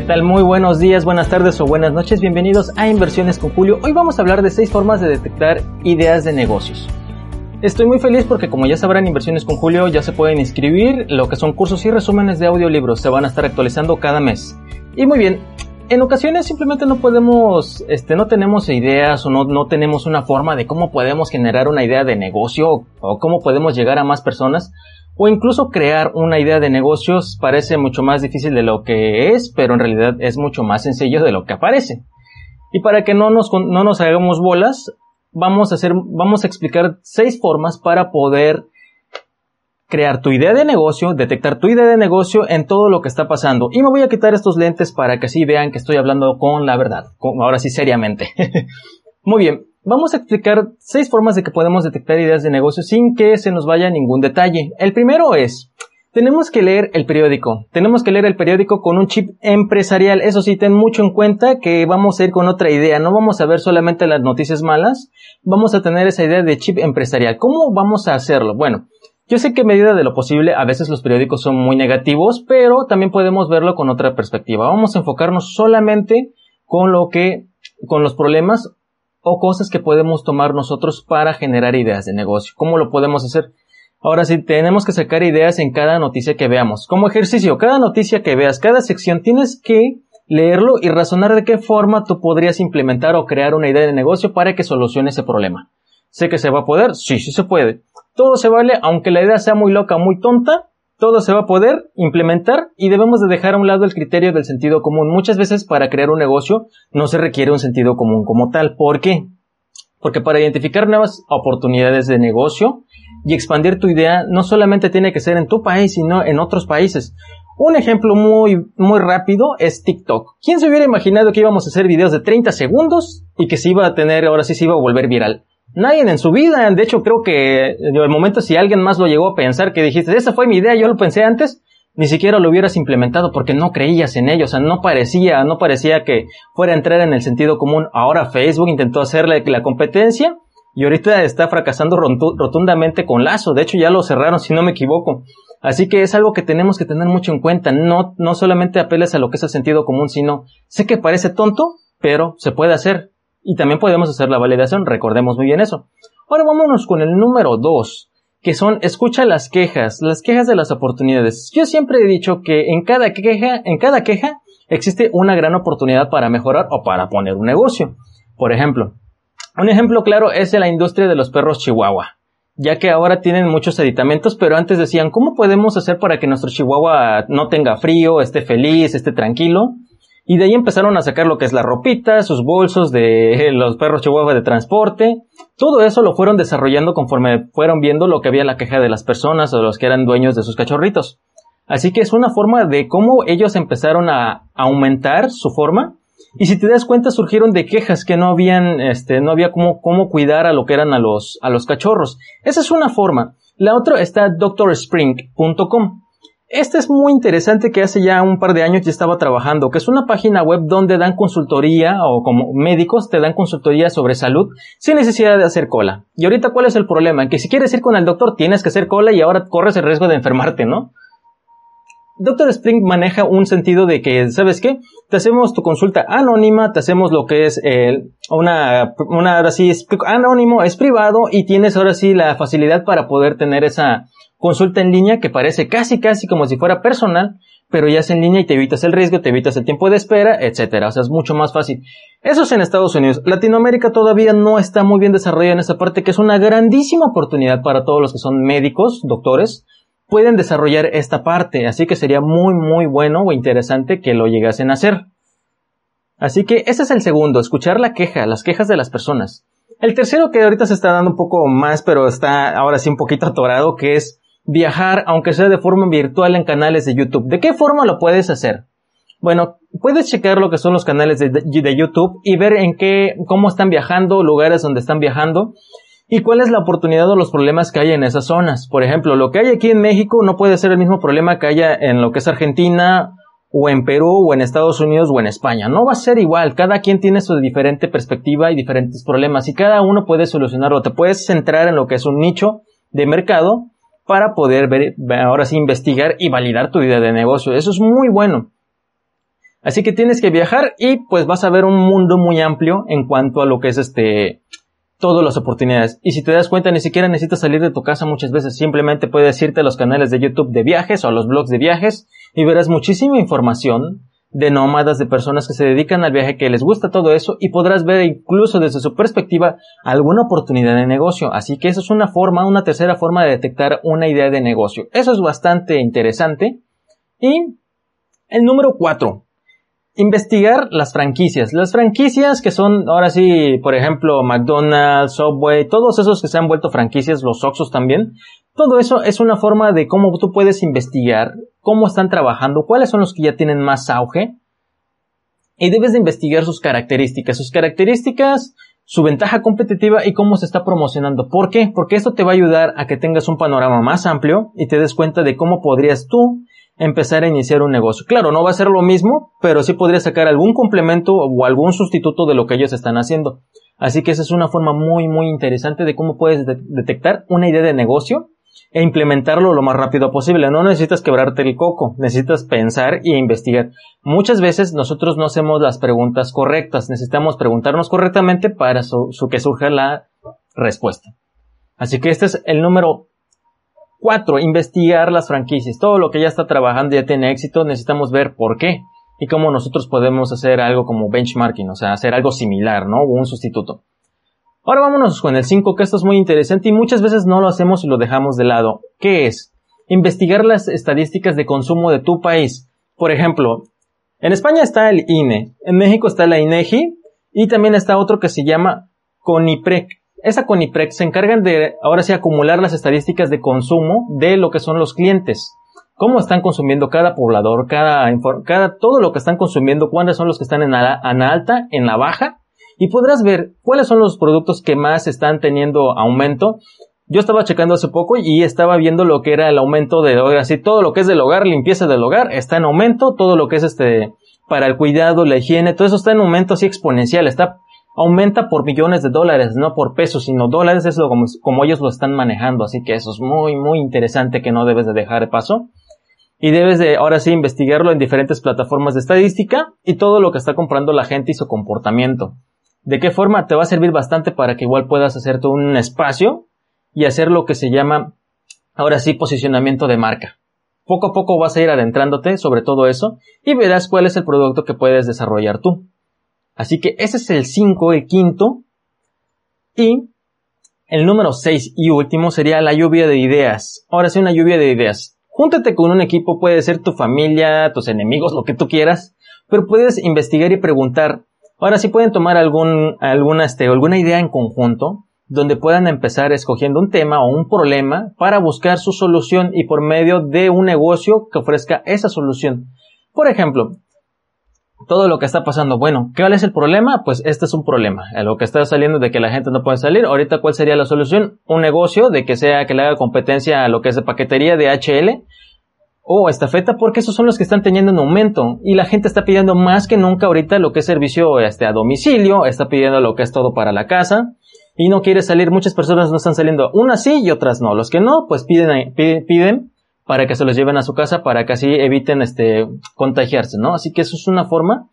¿Qué tal? Muy buenos días, buenas tardes o buenas noches. Bienvenidos a Inversiones con Julio. Hoy vamos a hablar de seis formas de detectar ideas de negocios. Estoy muy feliz porque como ya sabrán, Inversiones con Julio ya se pueden inscribir lo que son cursos y resúmenes de audiolibros. Se van a estar actualizando cada mes. Y muy bien, en ocasiones simplemente no podemos, este, no tenemos ideas o no, no tenemos una forma de cómo podemos generar una idea de negocio o cómo podemos llegar a más personas o incluso crear una idea de negocios parece mucho más difícil de lo que es, pero en realidad es mucho más sencillo de lo que aparece. Y para que no nos, no nos hagamos bolas, vamos a hacer, vamos a explicar seis formas para poder crear tu idea de negocio, detectar tu idea de negocio en todo lo que está pasando. Y me voy a quitar estos lentes para que así vean que estoy hablando con la verdad, ahora sí seriamente. Muy bien, Vamos a explicar seis formas de que podemos detectar ideas de negocio sin que se nos vaya ningún detalle. El primero es, tenemos que leer el periódico. Tenemos que leer el periódico con un chip empresarial. Eso sí, ten mucho en cuenta que vamos a ir con otra idea. No vamos a ver solamente las noticias malas. Vamos a tener esa idea de chip empresarial. ¿Cómo vamos a hacerlo? Bueno, yo sé que a medida de lo posible a veces los periódicos son muy negativos, pero también podemos verlo con otra perspectiva. Vamos a enfocarnos solamente con lo que, con los problemas o cosas que podemos tomar nosotros para generar ideas de negocio. ¿Cómo lo podemos hacer? Ahora sí, tenemos que sacar ideas en cada noticia que veamos. Como ejercicio, cada noticia que veas, cada sección, tienes que leerlo y razonar de qué forma tú podrías implementar o crear una idea de negocio para que solucione ese problema. ¿Sé que se va a poder? Sí, sí se puede. Todo se vale, aunque la idea sea muy loca, muy tonta, todo se va a poder implementar y debemos de dejar a un lado el criterio del sentido común. Muchas veces para crear un negocio no se requiere un sentido común como tal. ¿Por qué? Porque para identificar nuevas oportunidades de negocio y expandir tu idea no solamente tiene que ser en tu país, sino en otros países. Un ejemplo muy, muy rápido es TikTok. ¿Quién se hubiera imaginado que íbamos a hacer videos de 30 segundos y que se iba a tener, ahora sí se iba a volver viral? Nadie en su vida, de hecho creo que el momento si alguien más lo llegó a pensar que dijiste, esa fue mi idea, yo lo pensé antes, ni siquiera lo hubieras implementado porque no creías en ello, o sea, no parecía, no parecía que fuera a entrar en el sentido común. Ahora Facebook intentó hacerle la competencia y ahorita está fracasando rotundamente con Lazo, de hecho ya lo cerraron si no me equivoco. Así que es algo que tenemos que tener mucho en cuenta, no, no solamente apeles a lo que es el sentido común, sino sé que parece tonto, pero se puede hacer. Y también podemos hacer la validación, recordemos muy bien eso. Ahora vámonos con el número 2, que son escucha las quejas, las quejas de las oportunidades. Yo siempre he dicho que en cada queja, en cada queja existe una gran oportunidad para mejorar o para poner un negocio. Por ejemplo, un ejemplo claro es la industria de los perros chihuahua, ya que ahora tienen muchos aditamentos, pero antes decían, ¿cómo podemos hacer para que nuestro chihuahua no tenga frío, esté feliz, esté tranquilo? Y de ahí empezaron a sacar lo que es la ropita, sus bolsos de los perros chihuahua de transporte. Todo eso lo fueron desarrollando conforme fueron viendo lo que había en la queja de las personas o los que eran dueños de sus cachorritos. Así que es una forma de cómo ellos empezaron a aumentar su forma. Y si te das cuenta, surgieron de quejas que no habían, este, no había cómo, cómo cuidar a lo que eran a los, a los cachorros. Esa es una forma. La otra está doctorspring.com. Este es muy interesante que hace ya un par de años ya estaba trabajando, que es una página web donde dan consultoría o como médicos te dan consultoría sobre salud sin necesidad de hacer cola. Y ahorita cuál es el problema? Que si quieres ir con el doctor tienes que hacer cola y ahora corres el riesgo de enfermarte, ¿no? Doctor Spring maneja un sentido de que, ¿sabes qué? Te hacemos tu consulta anónima, te hacemos lo que es una, una, ahora sí es anónimo, es privado y tienes ahora sí la facilidad para poder tener esa, consulta en línea que parece casi casi como si fuera personal, pero ya es en línea y te evitas el riesgo, te evitas el tiempo de espera, etcétera. O sea, es mucho más fácil. Eso es en Estados Unidos. Latinoamérica todavía no está muy bien desarrollada en esa parte, que es una grandísima oportunidad para todos los que son médicos, doctores, pueden desarrollar esta parte. Así que sería muy, muy bueno o interesante que lo llegasen a hacer. Así que ese es el segundo, escuchar la queja, las quejas de las personas. El tercero que ahorita se está dando un poco más, pero está ahora sí un poquito atorado, que es viajar, aunque sea de forma virtual en canales de YouTube. ¿De qué forma lo puedes hacer? Bueno, puedes checar lo que son los canales de, de, YouTube y ver en qué, cómo están viajando, lugares donde están viajando y cuál es la oportunidad o los problemas que hay en esas zonas. Por ejemplo, lo que hay aquí en México no puede ser el mismo problema que haya en lo que es Argentina o en Perú o en Estados Unidos o en España. No va a ser igual. Cada quien tiene su diferente perspectiva y diferentes problemas y cada uno puede solucionarlo. Te puedes centrar en lo que es un nicho de mercado para poder ver, ahora sí investigar y validar tu idea de negocio. Eso es muy bueno. Así que tienes que viajar y pues vas a ver un mundo muy amplio en cuanto a lo que es este todas las oportunidades. Y si te das cuenta, ni siquiera necesitas salir de tu casa muchas veces. Simplemente puedes irte a los canales de YouTube de viajes o a los blogs de viajes y verás muchísima información de nómadas, de personas que se dedican al viaje, que les gusta todo eso y podrás ver incluso desde su perspectiva alguna oportunidad de negocio. Así que eso es una forma, una tercera forma de detectar una idea de negocio. Eso es bastante interesante. Y el número cuatro, investigar las franquicias. Las franquicias que son, ahora sí, por ejemplo, McDonald's, Subway, todos esos que se han vuelto franquicias, los Oxos también. Todo eso es una forma de cómo tú puedes investigar cómo están trabajando, cuáles son los que ya tienen más auge. Y debes de investigar sus características, sus características, su ventaja competitiva y cómo se está promocionando. ¿Por qué? Porque esto te va a ayudar a que tengas un panorama más amplio y te des cuenta de cómo podrías tú empezar a iniciar un negocio. Claro, no va a ser lo mismo, pero sí podría sacar algún complemento o algún sustituto de lo que ellos están haciendo. Así que esa es una forma muy, muy interesante de cómo puedes detectar una idea de negocio e implementarlo lo más rápido posible. No necesitas quebrarte el coco, necesitas pensar e investigar. Muchas veces nosotros no hacemos las preguntas correctas, necesitamos preguntarnos correctamente para que surja la respuesta. Así que este es el número Cuatro, investigar las franquicias. Todo lo que ya está trabajando ya tiene éxito, necesitamos ver por qué y cómo nosotros podemos hacer algo como benchmarking, o sea, hacer algo similar, ¿no? O un sustituto. Ahora vámonos con el 5, que esto es muy interesante y muchas veces no lo hacemos y lo dejamos de lado. ¿Qué es? Investigar las estadísticas de consumo de tu país. Por ejemplo, en España está el INE, en México está la INEGI y también está otro que se llama CONIPREC esa Coniprex se encargan de ahora sí acumular las estadísticas de consumo de lo que son los clientes. Cómo están consumiendo cada poblador, cada, cada todo lo que están consumiendo, cuáles son los que están en la, en alta, en la baja, y podrás ver cuáles son los productos que más están teniendo aumento. Yo estaba checando hace poco y estaba viendo lo que era el aumento de, así todo lo que es del hogar, limpieza del hogar, está en aumento, todo lo que es este, para el cuidado, la higiene, todo eso está en aumento así exponencial, está aumenta por millones de dólares, no por pesos, sino dólares, es lo como, como, ellos lo están manejando, así que eso es muy, muy interesante que no debes de dejar de paso. Y debes de, ahora sí, investigarlo en diferentes plataformas de estadística y todo lo que está comprando la gente y su comportamiento. ¿De qué forma? Te va a servir bastante para que igual puedas hacerte un espacio y hacer lo que se llama, ahora sí, posicionamiento de marca. Poco a poco vas a ir adentrándote sobre todo eso y verás cuál es el producto que puedes desarrollar tú. Así que ese es el 5, el quinto. Y el número 6 y último sería la lluvia de ideas. Ahora sí, una lluvia de ideas. Júntate con un equipo, puede ser tu familia, tus enemigos, lo que tú quieras, pero puedes investigar y preguntar. Ahora sí pueden tomar algún, alguna, este, alguna idea en conjunto, donde puedan empezar escogiendo un tema o un problema para buscar su solución y por medio de un negocio que ofrezca esa solución. Por ejemplo, todo lo que está pasando. Bueno, ¿cuál es el problema? Pues este es un problema. Lo que está saliendo de que la gente no puede salir. Ahorita, ¿cuál sería la solución? Un negocio de que sea que le haga competencia a lo que es de paquetería de HL o estafeta, porque esos son los que están teniendo un aumento. Y la gente está pidiendo más que nunca ahorita lo que es servicio este, a domicilio, está pidiendo lo que es todo para la casa. Y no quiere salir, muchas personas no están saliendo, unas sí y otras no. Los que no, pues piden, piden para que se los lleven a su casa para que así eviten este contagiarse, ¿no? Así que eso es una forma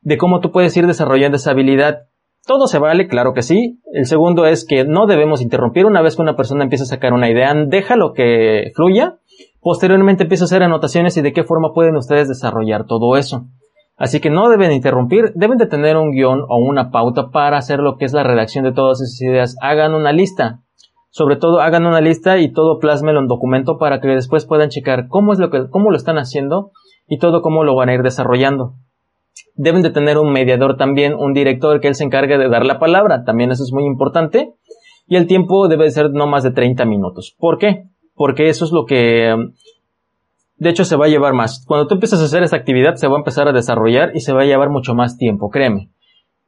de cómo tú puedes ir desarrollando esa habilidad. Todo se vale, claro que sí. El segundo es que no debemos interrumpir una vez que una persona empieza a sacar una idea, déjalo que fluya. Posteriormente empieza a hacer anotaciones y de qué forma pueden ustedes desarrollar todo eso. Así que no deben interrumpir, deben de tener un guion o una pauta para hacer lo que es la redacción de todas esas ideas. Hagan una lista. Sobre todo hagan una lista y todo plásmelo en documento para que después puedan checar cómo es lo que, cómo lo están haciendo y todo cómo lo van a ir desarrollando. Deben de tener un mediador también, un director que él se encargue de dar la palabra, también eso es muy importante. Y el tiempo debe ser no más de 30 minutos. ¿Por qué? Porque eso es lo que, de hecho, se va a llevar más. Cuando tú empiezas a hacer esta actividad, se va a empezar a desarrollar y se va a llevar mucho más tiempo, créeme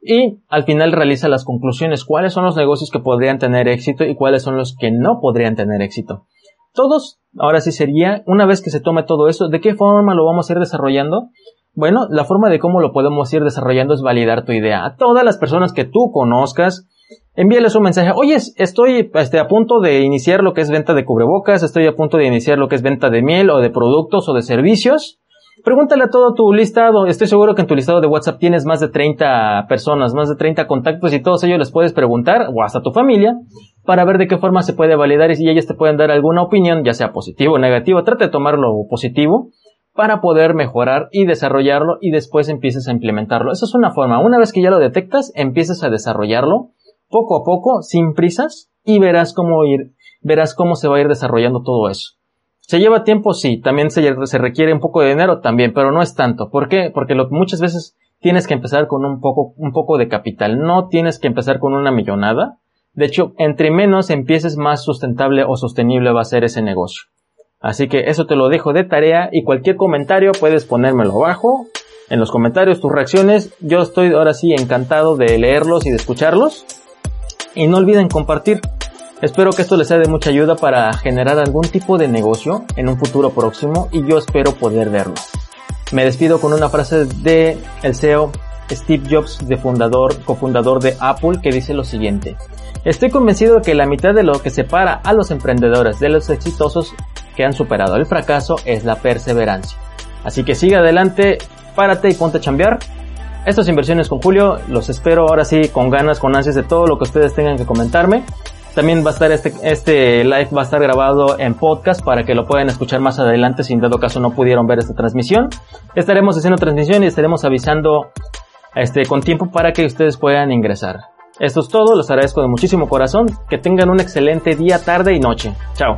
y al final realiza las conclusiones, cuáles son los negocios que podrían tener éxito y cuáles son los que no podrían tener éxito. Todos, ahora sí sería, una vez que se tome todo eso, ¿de qué forma lo vamos a ir desarrollando? Bueno, la forma de cómo lo podemos ir desarrollando es validar tu idea. A todas las personas que tú conozcas, envíales un mensaje. Oye, estoy este, a punto de iniciar lo que es venta de cubrebocas, estoy a punto de iniciar lo que es venta de miel o de productos o de servicios Pregúntale a todo tu listado. Estoy seguro que en tu listado de WhatsApp tienes más de 30 personas, más de 30 contactos y todos ellos les puedes preguntar, o hasta tu familia, para ver de qué forma se puede validar y si ellas te pueden dar alguna opinión, ya sea positivo o negativo. Trata de tomarlo positivo para poder mejorar y desarrollarlo y después empieces a implementarlo. Esa es una forma. Una vez que ya lo detectas, empieces a desarrollarlo poco a poco, sin prisas, y verás cómo ir, verás cómo se va a ir desarrollando todo eso. ¿Se lleva tiempo? Sí. También se, requiere un poco de dinero también, pero no es tanto. ¿Por qué? Porque lo, muchas veces tienes que empezar con un poco, un poco de capital. No tienes que empezar con una millonada. De hecho, entre menos empieces, más sustentable o sostenible va a ser ese negocio. Así que eso te lo dejo de tarea y cualquier comentario puedes ponérmelo abajo en los comentarios, tus reacciones. Yo estoy ahora sí encantado de leerlos y de escucharlos. Y no olviden compartir. Espero que esto les sea de mucha ayuda para generar algún tipo de negocio en un futuro próximo y yo espero poder verlo. Me despido con una frase de el CEO Steve Jobs, de fundador, cofundador de Apple, que dice lo siguiente. Estoy convencido de que la mitad de lo que separa a los emprendedores de los exitosos que han superado el fracaso es la perseverancia. Así que sigue adelante, párate y ponte a chambear. Estas inversiones con Julio, los espero ahora sí con ganas, con ansias de todo lo que ustedes tengan que comentarme. También va a estar este, este live va a estar grabado en podcast para que lo puedan escuchar más adelante si en dado caso no pudieron ver esta transmisión. Estaremos haciendo transmisión y estaremos avisando este, con tiempo para que ustedes puedan ingresar. Esto es todo, los agradezco de muchísimo corazón. Que tengan un excelente día, tarde y noche. Chao.